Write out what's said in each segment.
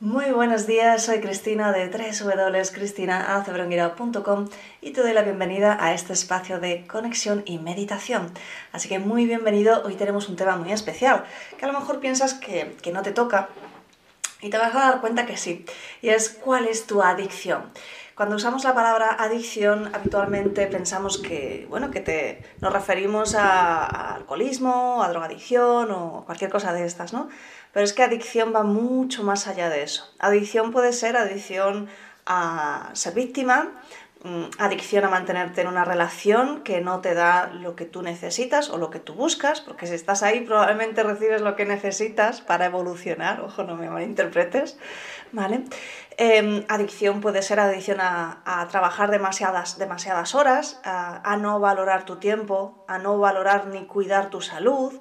Muy buenos días, soy Cristina de www.cristinaacebrunguira.com y te doy la bienvenida a este espacio de conexión y meditación. Así que muy bienvenido, hoy tenemos un tema muy especial, que a lo mejor piensas que, que no te toca y te vas a dar cuenta que sí, y es cuál es tu adicción. Cuando usamos la palabra adicción, habitualmente pensamos que, bueno, que te, nos referimos a, a alcoholismo, a drogadicción o cualquier cosa de estas, ¿no? Pero es que adicción va mucho más allá de eso. Adicción puede ser adicción a ser víctima, adicción a mantenerte en una relación que no te da lo que tú necesitas o lo que tú buscas, porque si estás ahí probablemente recibes lo que necesitas para evolucionar, ojo, no me malinterpretes, ¿vale? Eh, adicción puede ser adicción a, trabajar demasiadas, demasiadas horas, a no valorar tu tiempo, a no valorar ni cuidar tu salud,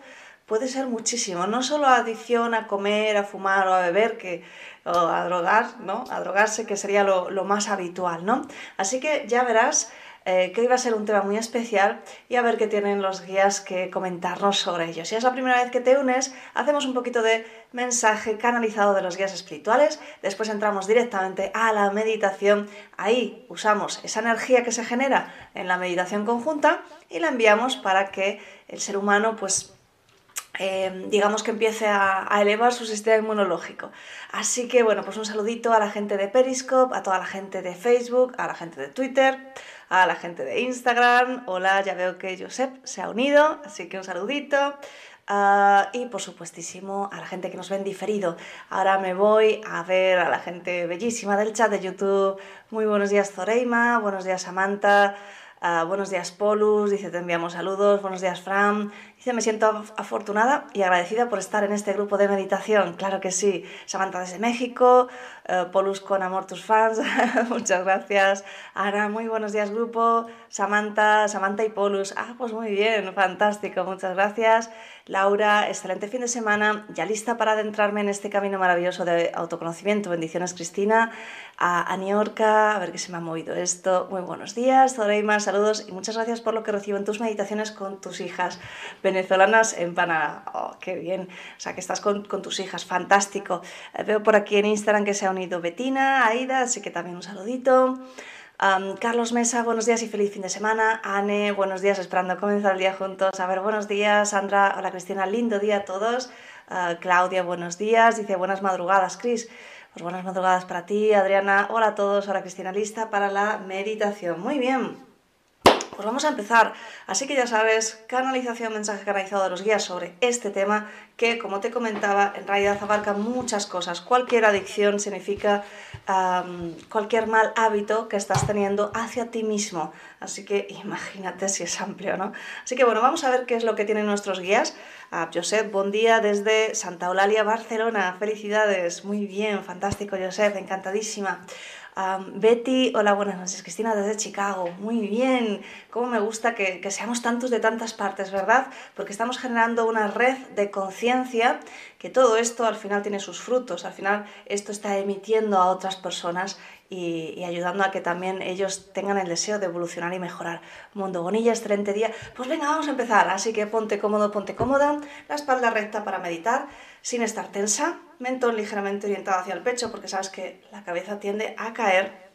puede ser muchísimo, no solo adicción a comer, a fumar o a beber, que, o a drogar, ¿no? A drogarse, que sería lo, lo más habitual, ¿no? Así que ya verás eh, que hoy va a ser un tema muy especial y a ver qué tienen los guías que comentarnos sobre ello. Si es la primera vez que te unes, hacemos un poquito de mensaje canalizado de los guías espirituales, después entramos directamente a la meditación, ahí usamos esa energía que se genera en la meditación conjunta y la enviamos para que el ser humano pues Em, digamos que empiece a, elevar su sistema inmunológico. Así que bueno, pues un saludito a la gente de Periscope, a toda la gente de Facebook, a la gente de Twitter, a la gente de Instagram. Hola, ya veo que Josep se ha unido, así que un saludito. Ah, y por supuestísimo a la gente que nos ve en diferido. Ahora me voy a ver a la gente bellísima del chat de YouTube. Muy buenos días Zoreima, buenos días Samantha. Ah, buenos días Polus, dice te enviamos saludos, buenos días Fran, dice me siento afortunada y agradecida por estar en este grupo de meditación, claro que sí, Samantha desde México, eh, Polus con amor tus fans, muchas gracias, Ana, muy buenos días grupo, Samantha, Samantha y Polus, ah pues muy bien, fantástico, muchas gracias, Laura, excelente fin de semana, ya lista para adentrarme en este camino maravilloso de autoconocimiento, bendiciones Cristina, a Aniorca, a ver qué se me ha movido esto, muy buenos días, Zoreima, saludos y muchas gracias por lo que recibo en tus meditaciones con tus hijas venezolanas en Panamá. Oh, qué bien, o sea que estás con, tus hijas, fantástico. Eh, veo por aquí en Instagram que se ha unido Betina, Aida, así que también un saludito. Carlos Mesa, buenos días y feliz fin de semana. Anne, buenos días, esperando comenzar el día juntos. A ver, buenos días. Sandra, hola Cristina, lindo día a todos. Ah, Claudia, buenos días. Dice buenas madrugadas, Cris. Pues buenas madrugadas para ti, Adriana. Hola a todos. Hola Cristina, lista para la meditación. Muy bien. Pues vamos a empezar. Así que ya sabes, canalización, mensaje canalizado de los guías sobre este tema que, como te comentaba, en realidad abarca muchas cosas. Cualquier adicción significa cualquier mal hábito que estás teniendo hacia ti mismo. Así que imagínate si es amplio, ¿no? Así que bueno, vamos a ver qué es lo que tienen nuestros guías. Uh, Josep, buen día desde Santa Eulalia, Barcelona. Felicidades. Muy bien, fantástico, Josep, encantadísima. Betty, hola, buenas noches. Cristina desde Chicago. Muy bien. Cómo me gusta que, seamos tantos de tantas partes, ¿verdad? Porque estamos generando una red de conciencia que todo esto al final tiene sus frutos. Al final esto está emitiendo a otras personas y, ayudando a que también ellos tengan el deseo de evolucionar y mejorar. Mundo Bonilla, excelente día. Pues venga, vamos a empezar. Así que ponte cómodo, ponte cómoda, la espalda recta para meditar, sin estar tensa, mentón ligeramente orientado hacia el pecho, porque sabes que la cabeza tiende a caer.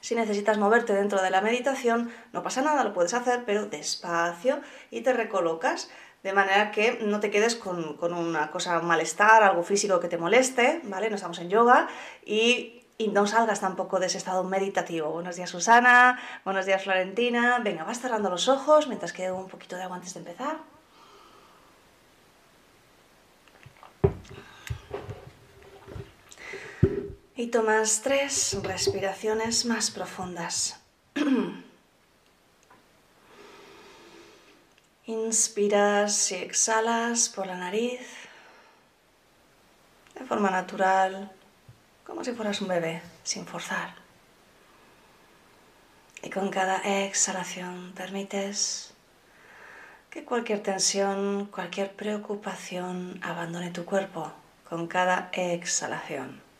Si necesitas moverte dentro de la meditación, no pasa nada, lo puedes hacer, pero despacio y te recolocas de manera que no te quedes con, una cosa, un malestar, algo físico que te moleste, ¿vale? No estamos en yoga y y no salgas tampoco de ese estado meditativo. Buenos días Susana, buenos días Florentina. Venga, vas cerrando los ojos mientras quede un poquito de agua antes de empezar. Y tomas tres respiraciones más profundas. Inspiras y exhalas por la nariz de forma natural como si fueras un bebé, sin forzar. Y con cada exhalación permites que cualquier tensión, cualquier preocupación abandone tu cuerpo con cada exhalación.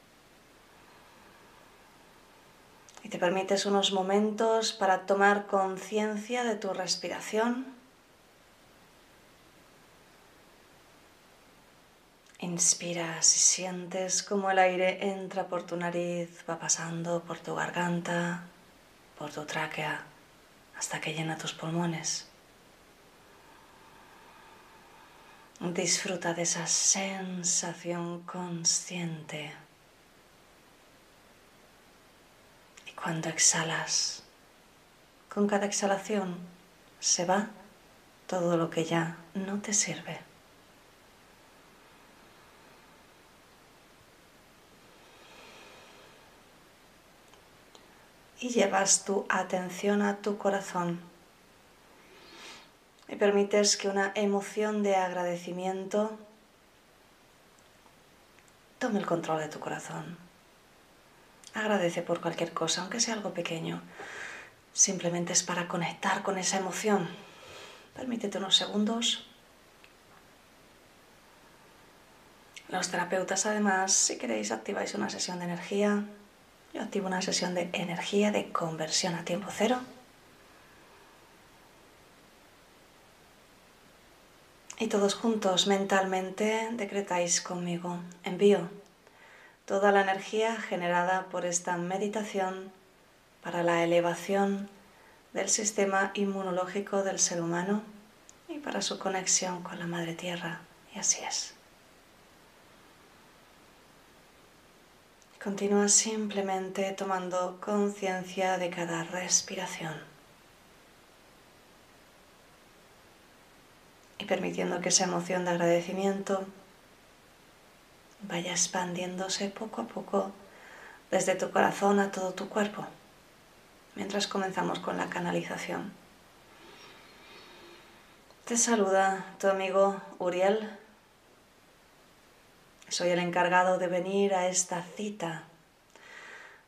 Y te permites unos momentos para tomar conciencia de tu respiración Inspiras y sientes como el aire entra por tu nariz, va pasando por tu garganta, por tu tráquea, hasta que llena tus pulmones. Disfruta de esa sensación consciente. Y cuando exhalas, con cada exhalación se va todo lo que ya no te sirve. y llevas tu atención a tu corazón. Y permites que una emoción de agradecimiento tome el control de tu corazón. Agradece por cualquier cosa, aunque sea algo pequeño. Simplemente es para conectar con esa emoción. Permítete unos segundos. Los terapeutas además, si queréis, activáis una sesión de energía. Yo activo una sesión de energía de conversión a tiempo cero. Y todos juntos mentalmente decretáis conmigo, envío toda la energía generada por esta meditación para la elevación del sistema inmunológico del ser humano y para su conexión con la Madre Tierra. Y así es. Continúa simplemente tomando conciencia de cada respiración. y permitiendo que esa emoción de agradecimiento vaya expandiéndose poco a poco desde tu corazón a todo tu cuerpo, mientras comenzamos con la canalización. Te saluda tu amigo Uriel. Soy el encargado de venir a esta cita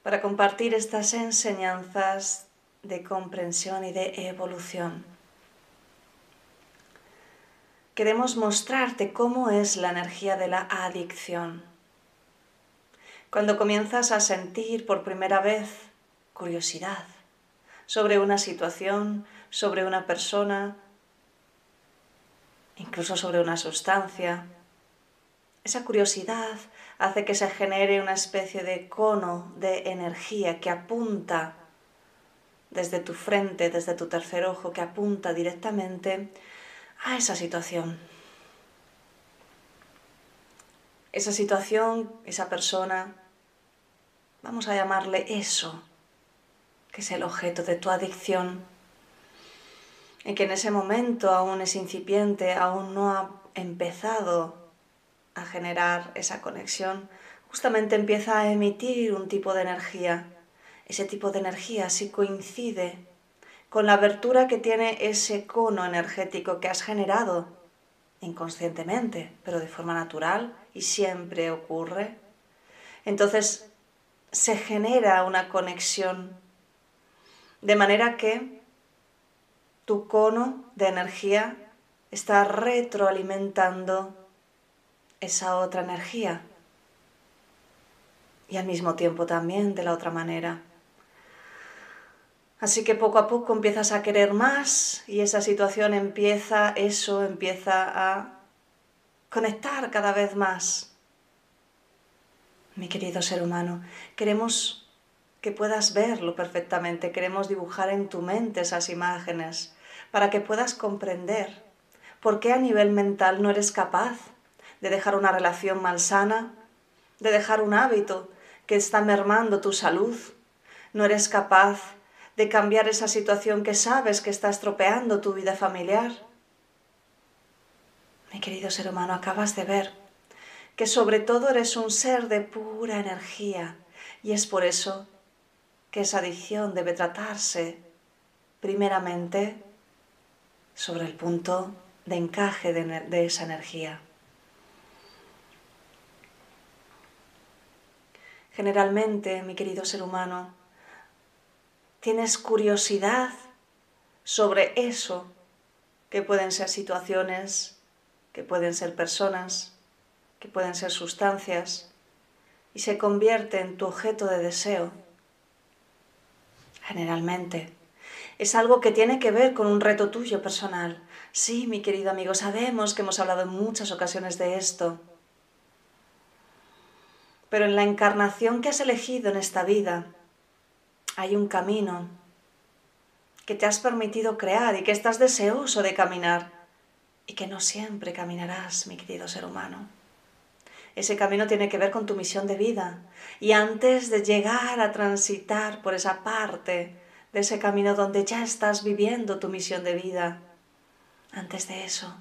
para compartir estas enseñanzas de comprensión y de evolución queremos mostrarte cómo es la energía de la adicción. Cuando comienzas a sentir por primera vez curiosidad sobre una situación, sobre una persona, incluso sobre una sustancia, esa curiosidad hace que se genere una especie de cono de energía que apunta desde tu frente, desde tu tercer ojo, que apunta directamente a esa situación. Esa situación, esa persona, vamos a llamarle eso, que es el objeto de tu adicción, y que en ese momento aún es incipiente, aún no ha empezado a generar esa conexión, justamente empieza a emitir un tipo de energía. Ese tipo de energía si coincide con la abertura que tiene ese cono energético que has generado inconscientemente, pero de forma natural y siempre ocurre. Entonces se genera una conexión de manera que tu cono de energía está retroalimentando esa otra energía y al mismo tiempo también de la otra manera. Así que poco a poco empiezas a querer más y esa situación empieza, eso empieza a conectar cada vez más. Mi querido ser humano, queremos que puedas verlo perfectamente, queremos dibujar en tu mente esas imágenes para que puedas comprender por qué a nivel mental no eres capaz de dejar una relación malsana, de dejar un hábito que está mermando tu salud, no eres capaz de cambiar esa situación que sabes que está estropeando tu vida familiar. Mi querido ser humano, acabas de ver que sobre todo eres un ser de pura energía y es por eso que esa adicción debe tratarse primeramente sobre el punto de encaje de, de esa energía. Generalmente, mi querido ser humano, tienes curiosidad sobre eso, que pueden ser situaciones, que pueden ser personas, que pueden ser sustancias, y se convierte en tu objeto de deseo. Generalmente, es algo que tiene que ver con un reto tuyo personal. Sí, mi querido amigo, sabemos que hemos hablado en muchas ocasiones de esto. Pero en la encarnación que has elegido en esta vida, hay un camino que te has permitido crear y que estás deseoso de caminar y que no siempre caminarás, mi querido ser humano. Ese camino tiene que ver con tu misión de vida y antes de llegar a transitar por esa parte de ese camino donde ya estás viviendo tu misión de vida, antes de eso,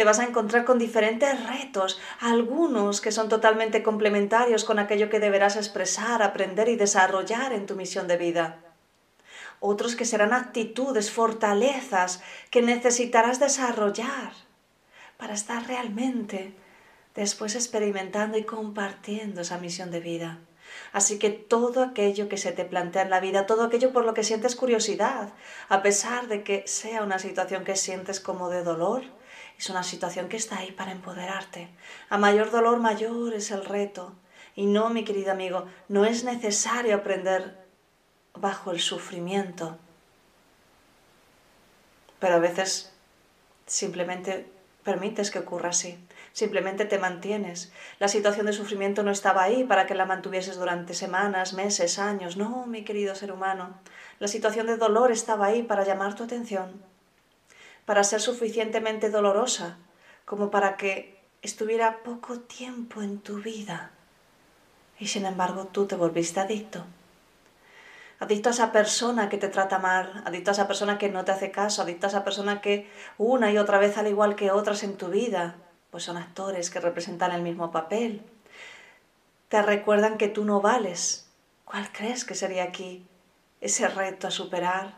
te vas a encontrar con diferentes retos, algunos que son totalmente complementarios con aquello que deberás expresar, aprender y desarrollar en tu misión de vida. Otros que serán actitudes, fortalezas que necesitarás desarrollar para estar realmente después experimentando y compartiendo esa misión de vida. Así que todo aquello que se te plantea en la vida, todo aquello por lo que sientes curiosidad, a pesar de que sea una situación que sientes como de dolor, es una situación que está ahí para empoderarte. A mayor dolor, mayor es el reto. Y no, mi querido amigo, no es necesario aprender bajo el sufrimiento. Pero a veces simplemente permites que ocurra así. Simplemente te mantienes. La situación de sufrimiento no estaba ahí para que la mantuvieses durante semanas, meses, años. No, mi querido ser humano. La situación de dolor estaba ahí para llamar tu atención, para ser suficientemente dolorosa como para que estuviera poco tiempo en tu vida. Y sin embargo tú te volviste adicto. Adicto a esa persona que te trata mal, adicto a esa persona que no te hace caso, adicto a esa persona que una y otra vez, al igual que otras en tu vida, pues son actores que representan el mismo papel. Te recuerdan que tú no vales. ¿Cuál crees que sería aquí ese reto a superar?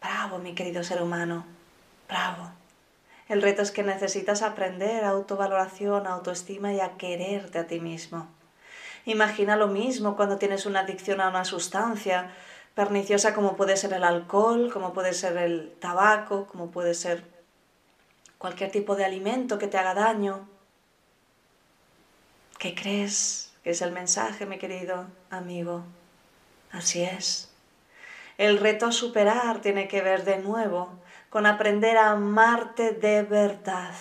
Bravo, mi querido ser humano, bravo. El reto es que necesitas aprender autovaloración, autoestima y a quererte a ti mismo. Imagina lo mismo cuando tienes una adicción a una sustancia perniciosa como puede ser el alcohol, como puede ser el tabaco, como puede ser cualquier tipo de alimento que te haga daño. ¿Qué crees que es el mensaje, mi querido amigo? Así es. El reto a superar tiene que ver de nuevo con aprender a amarte de verdad.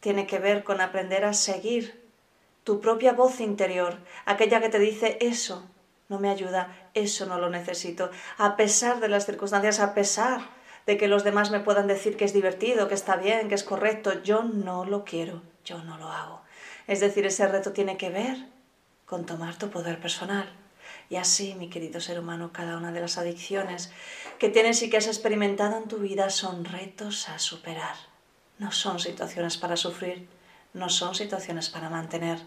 Tiene que ver con aprender a seguir tu propia voz interior, aquella que te dice eso no me ayuda, eso no lo necesito, a pesar de las circunstancias, a pesar de que los demás me puedan decir que es divertido, que está bien, que es correcto, yo no lo quiero, yo no lo hago. Es decir, ese reto tiene que ver con tomar tu poder personal. Y así, mi querido ser humano, cada una de las adicciones que tienes y que has experimentado en tu vida son retos a superar. No son situaciones para sufrir, no son situaciones para mantener,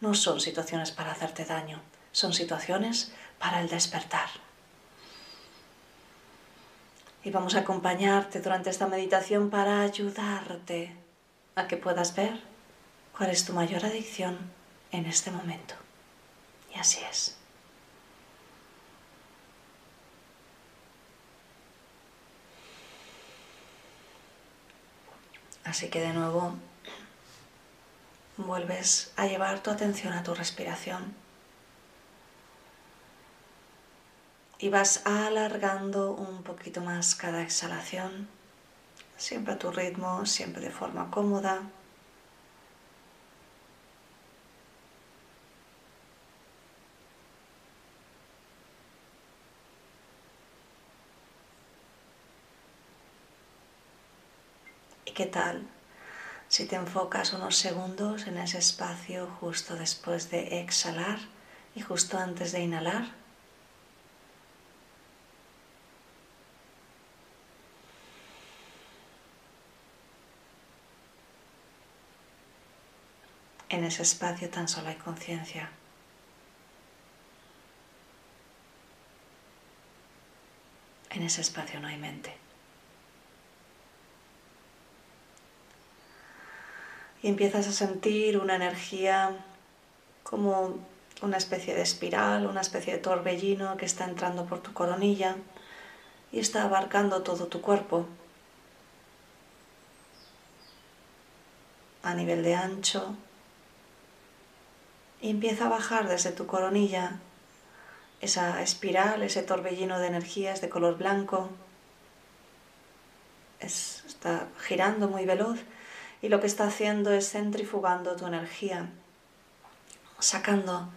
no son situaciones para hacerte daño, son situaciones para el despertar y vamos a acompañarte durante esta meditación para ayudarte a que puedas ver cuál es tu mayor adicción en este momento. Y así es. Así que de nuevo vuelves a llevar tu atención a tu respiración. y vas alargando un poquito más cada exhalación, siempre a tu ritmo, siempre de forma cómoda. Qué tal si te enfocas unos segundos en ese espacio justo después de exhalar y justo antes de inhalar? En ese espacio tan solo hay conciencia. En ese espacio no hay mente. Y empiezas a sentir una energía como una especie de espiral, una especie de torbellino que está entrando por tu coronilla y está abarcando todo tu cuerpo. A nivel de ancho, y empieza a bajar desde tu coronilla esa espiral, ese torbellino de energías de color blanco. está girando muy veloz y lo que está haciendo es centrifugando tu energía, sacando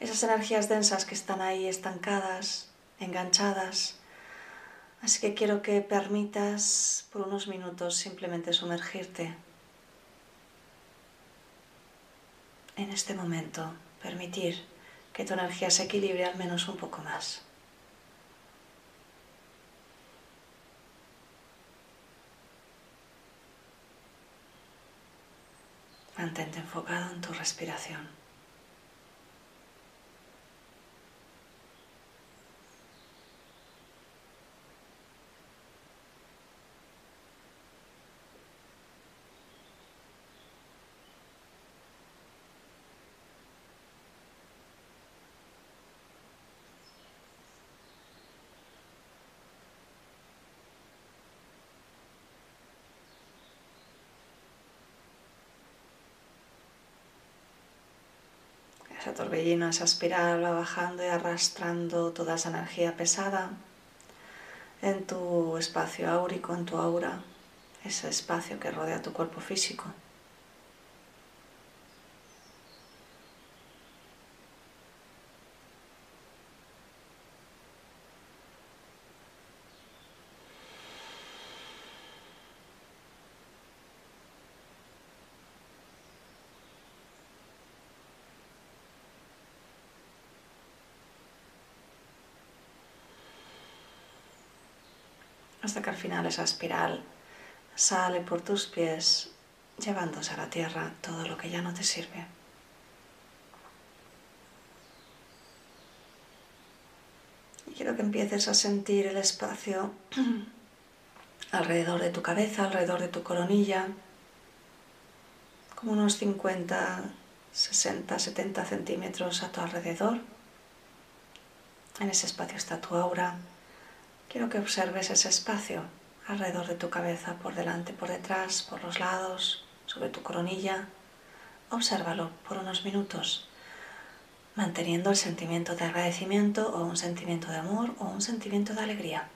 esas energías densas que están ahí estancadas, enganchadas. Así que quiero que permitas por unos minutos simplemente sumergirte en este momento permitir que tu energía se equilibre al menos un poco más. Mantente enfocado en tu respiración. Ese torbellino, esa espiral va bajando y arrastrando toda esa energía pesada en tu espacio áurico, en tu aura, ese espacio que rodea tu cuerpo físico. Que al final esa espiral sale por tus pies llevándose a la tierra todo lo que ya no te sirve. Y quiero que empieces a sentir el espacio alrededor de tu cabeza, alrededor de tu coronilla, como unos 50, 60, 70 centímetros a tu alrededor. En ese espacio está tu aura. Quiero que observes ese espacio alrededor de tu cabeza, por delante, por detrás, por los lados, sobre tu coronilla. Obsérvalo por unos minutos, manteniendo el sentimiento de agradecimiento o un sentimiento de amor o un sentimiento de alegría.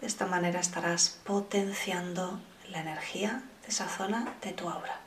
De esta manera estarás potenciando la energía de esa zona de tu aura.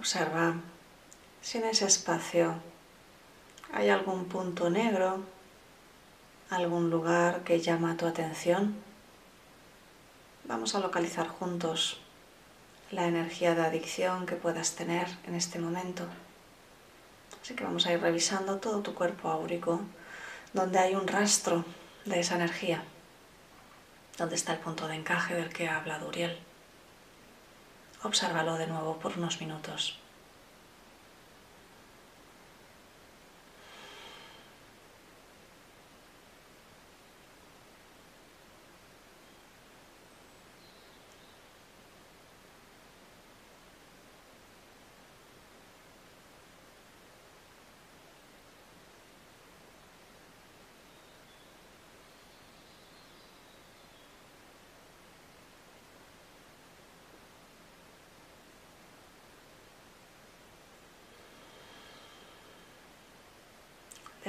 Observa si en ese espacio hay algún punto negro, algún lugar que llama tu atención. Vamos a localizar juntos la energía de adicción que puedas tener en este momento. Así que vamos a ir revisando todo tu cuerpo áurico, donde hay un rastro de esa energía, donde está el punto de encaje del que habla Duriel. Obsérvalo de nuevo por unos minutos.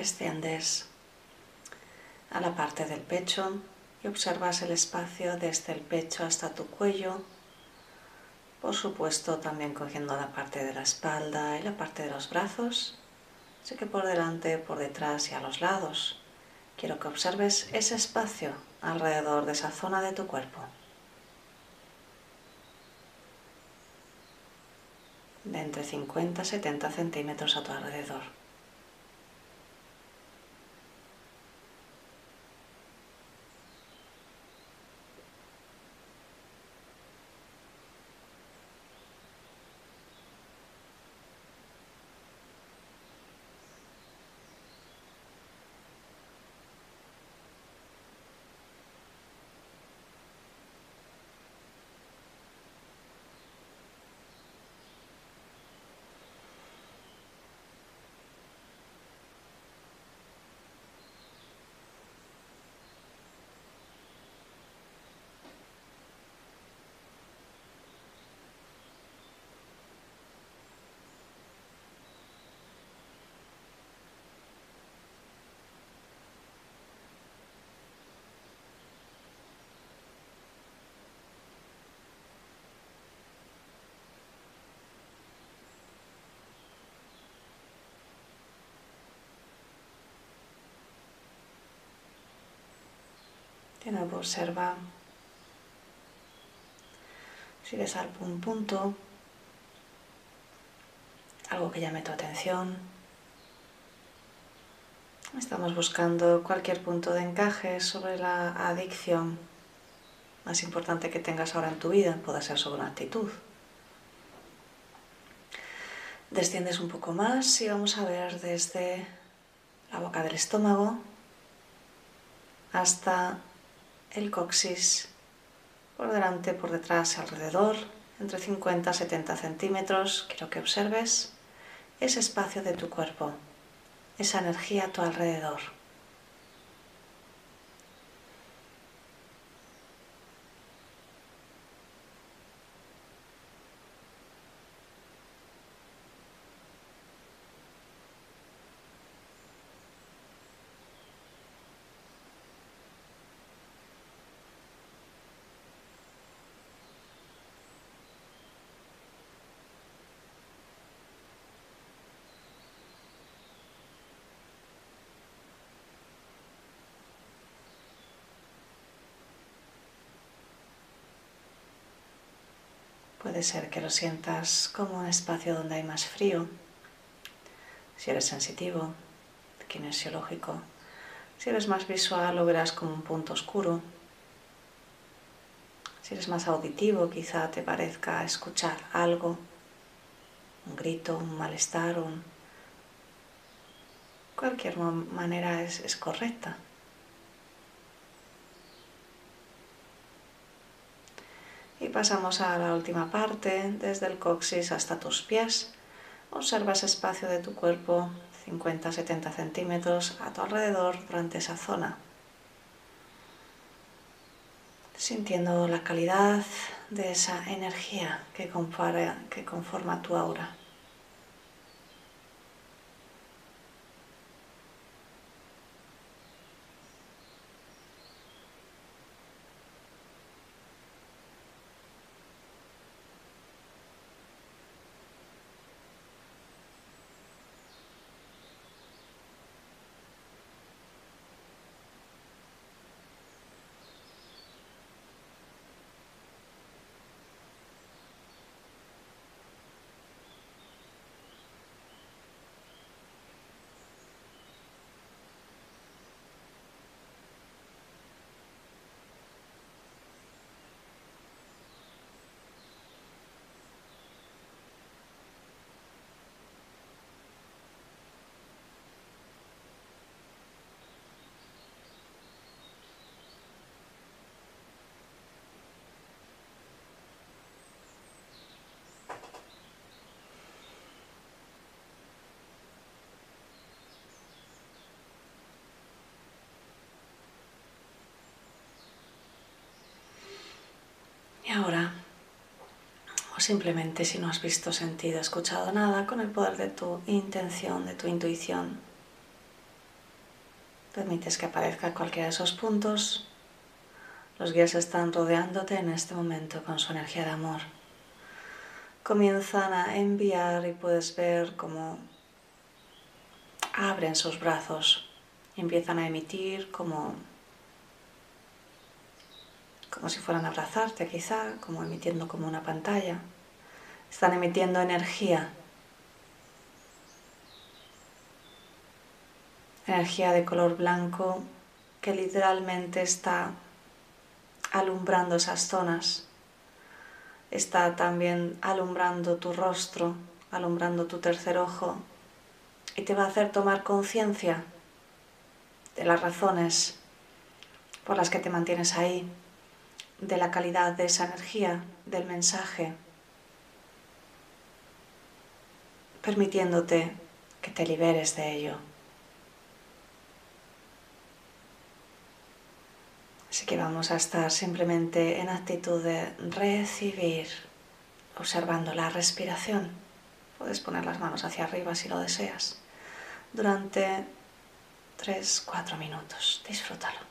Desciendes a la parte del pecho y observas el espacio desde el pecho hasta tu cuello. Por supuesto, también cogiendo la parte de la espalda y la parte de los brazos. Así que por delante, por detrás y a los lados. Quiero que observes ese espacio alrededor de esa zona de tu cuerpo. De entre 50 y 70 centímetros a tu alrededor. Observa si ves algún punto, algo que llame tu atención. Estamos buscando cualquier punto de encaje sobre la adicción. más importante que tengas ahora en tu vida, puede ser sobre una actitud. Desciendes un poco más y vamos a ver desde la boca del estómago hasta el coxis, por delante, por detrás, alrededor, entre 50 y 70 centímetros. Quiero que observes ese espacio de tu cuerpo, esa energía a tu alrededor. Puede ser que lo sientas como un espacio donde hay más frío, si eres sensitivo, kinesiológico. Si eres más visual lo verás como un punto oscuro. Si eres más auditivo quizá te parezca escuchar algo, un grito, un malestar, un... cualquier manera es, es correcta. Pasamos a la última parte, desde el coxis hasta tus pies. Observa ese espacio de tu cuerpo, 50-70 centímetros a tu alrededor durante esa zona. Sintiendo la calidad de esa energía que, que conforma tu aura. Y ahora, o simplemente si no has visto, sentido, escuchado nada, con el poder de tu intención, de tu intuición, permites que aparezca cualquiera de esos puntos. Los guías están rodeándote en este momento con su energía de amor. Comienzan a enviar y puedes ver cómo abren sus brazos y empiezan a emitir como como si fueran a abrazarte quizá, como emitiendo como una pantalla. Están emitiendo energía. Energía de color blanco que literalmente está alumbrando esas zonas. Está también alumbrando tu rostro, alumbrando tu tercer ojo y te va a hacer tomar conciencia de las razones por las que te mantienes ahí, de la calidad de esa energía, del mensaje, permitiéndote que te liberes de ello. Así que vamos a estar simplemente en actitud de recibir, observando la respiración. Puedes poner las manos hacia arriba si lo deseas. Durante 3-4 minutos. Disfrútalo.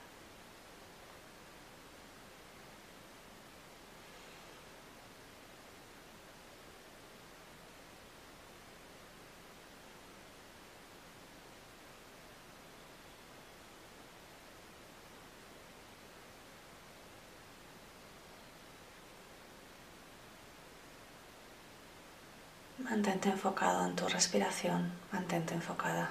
Mantente enfocado en tu respiración, mantente enfocada.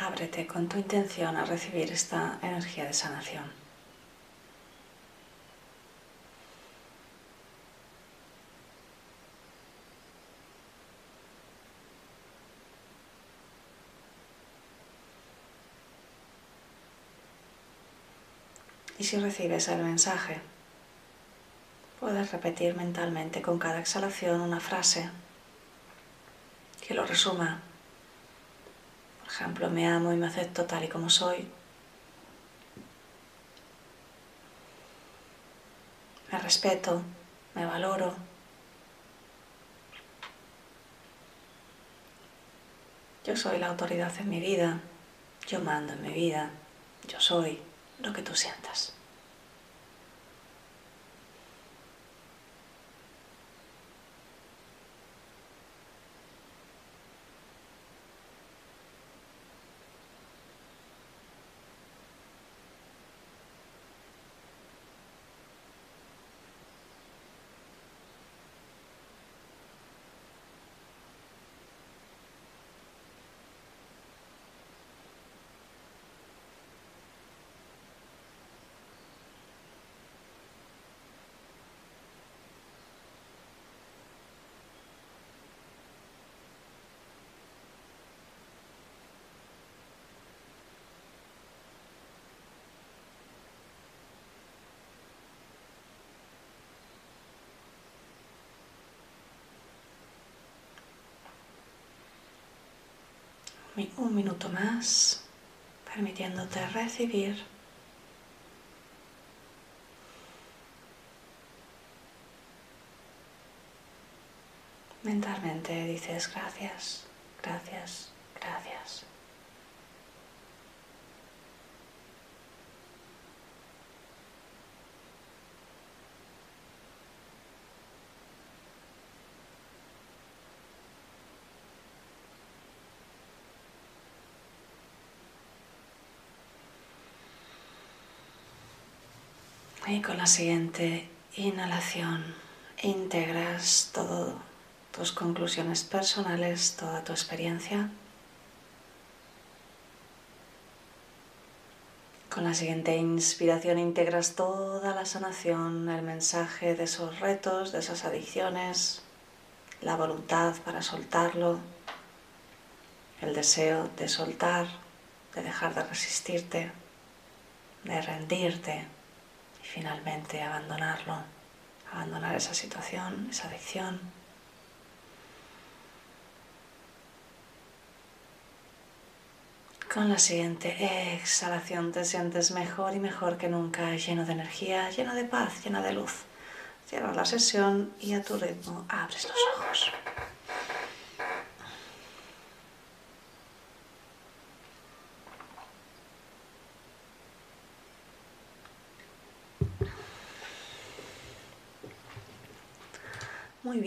Ábrete con tu intención a recibir esta energía de sanación. Y si recibes el mensaje, puedes repetir mentalmente con cada exhalación una frase que lo resuma. Ejemplo, me amo y me acepto tal y como soy. Me respeto, me valoro. Yo soy la autoridad en mi vida, yo mando en mi vida, yo soy lo que tú sientas. Un minuto más, permitiéndote recibir. Mentalmente dices gracias, gracias, gracias. Y con la siguiente inhalación integras todas tus conclusiones personales, toda tu experiencia. Con la siguiente inspiración integras toda la sanación, el mensaje de esos retos, de esas adicciones, la voluntad para soltarlo, el deseo de soltar, de dejar de resistirte, de rendirte finalmente abandonarlo, abandonar esa situación, esa adicción. Con la siguiente exhalación te sientes mejor y mejor que nunca, lleno de energía, lleno de paz, lleno de luz. Cierras la sesión y a tu ritmo abres los ojos.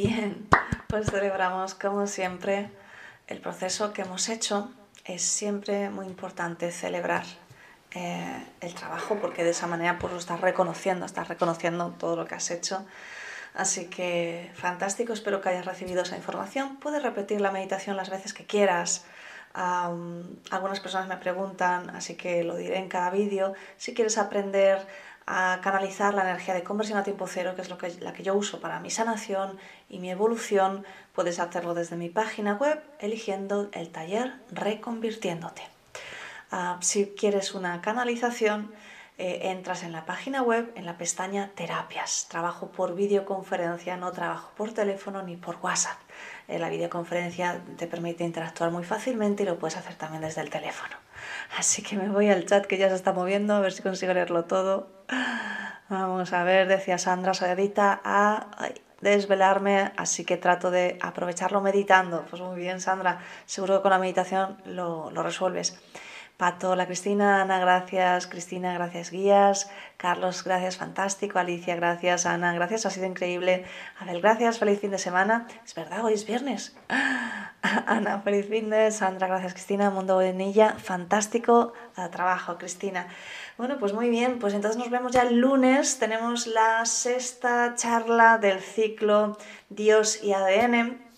Bien, pues celebramos como siempre el proceso que hemos hecho. Es siempre muy importante celebrar eh, el trabajo porque de esa manera pues lo estás reconociendo, estás reconociendo todo lo que has hecho. Así que fantástico, espero que hayas recibido esa información. Puedes repetir la meditación las veces que quieras. algunas personas me preguntan, así que lo diré en cada vídeo. Si quieres aprender a canalizar la energía de conversión a tiempo cero, que es lo que, la que yo uso para mi sanación y mi evolución, puedes hacerlo desde mi página web eligiendo el taller Reconvirtiéndote. Ah, si quieres una canalización, eh, entras en la página web, en la pestaña Terapias. Trabajo por videoconferencia, no trabajo por teléfono ni por WhatsApp. Eh, la videoconferencia te permite interactuar muy fácilmente y lo puedes hacer también desde el teléfono. Así que me voy al chat que ya se está moviendo, a ver si consigo leerlo todo. Vamos a ver, decía Sandra, soy adicta a desvelarme, así que trato de aprovecharlo meditando. Pues muy bien, Sandra, seguro que con la meditación lo, lo resuelves. Pato, la Cristina, Ana, gracias, Cristina, gracias, guías, Carlos, gracias, fantástico, Alicia, gracias, Ana, gracias, ha sido increíble, Abel, gracias, feliz fin de semana, es verdad, hoy es viernes, Ana, feliz fin de, Sandra, gracias, Cristina, Mundo Bonilla, fantástico trabajo, Cristina. Bueno, pues muy bien, pues entonces nos vemos ya el lunes, tenemos la sexta charla del ciclo Dios y ADN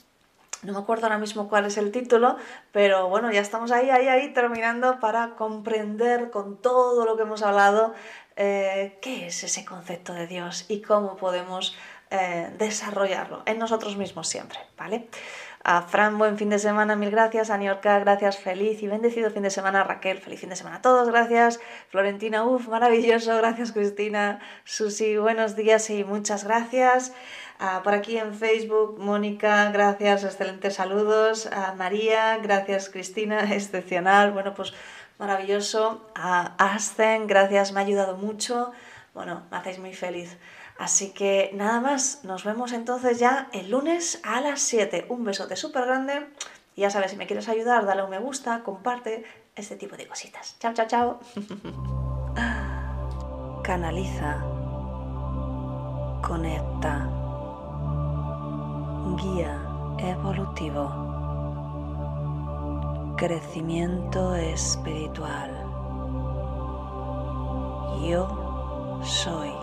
No me acuerdo ahora mismo cuál es el título, pero bueno, ya estamos ahí, ahí, ahí terminando para comprender con todo lo que hemos hablado eh, qué es ese concepto de Dios y cómo podemos eh, desarrollarlo en nosotros mismos siempre, ¿vale? A Fran, buen fin de semana, mil gracias. A Niorca, gracias, feliz y bendecido fin de semana. Raquel, feliz fin de semana a todos, gracias. Florentina, uff, maravilloso, gracias Cristina. Susi, buenos días y muchas gracias. por aquí en Facebook, Mónica, gracias, excelentes saludos. A María, gracias Cristina, excepcional. Bueno, pues maravilloso. A Ascen, gracias, me ha ayudado mucho. Bueno, me hacéis muy feliz. Así que nada más, nos vemos entonces ya el lunes a las 7. Un besote súper grande. Ya sabes, si me quieres ayudar, dale un me gusta, comparte, este tipo de cositas. Chao, chao, chao. Canaliza. Conecta. Guía evolutivo. Crecimiento espiritual. Yo soy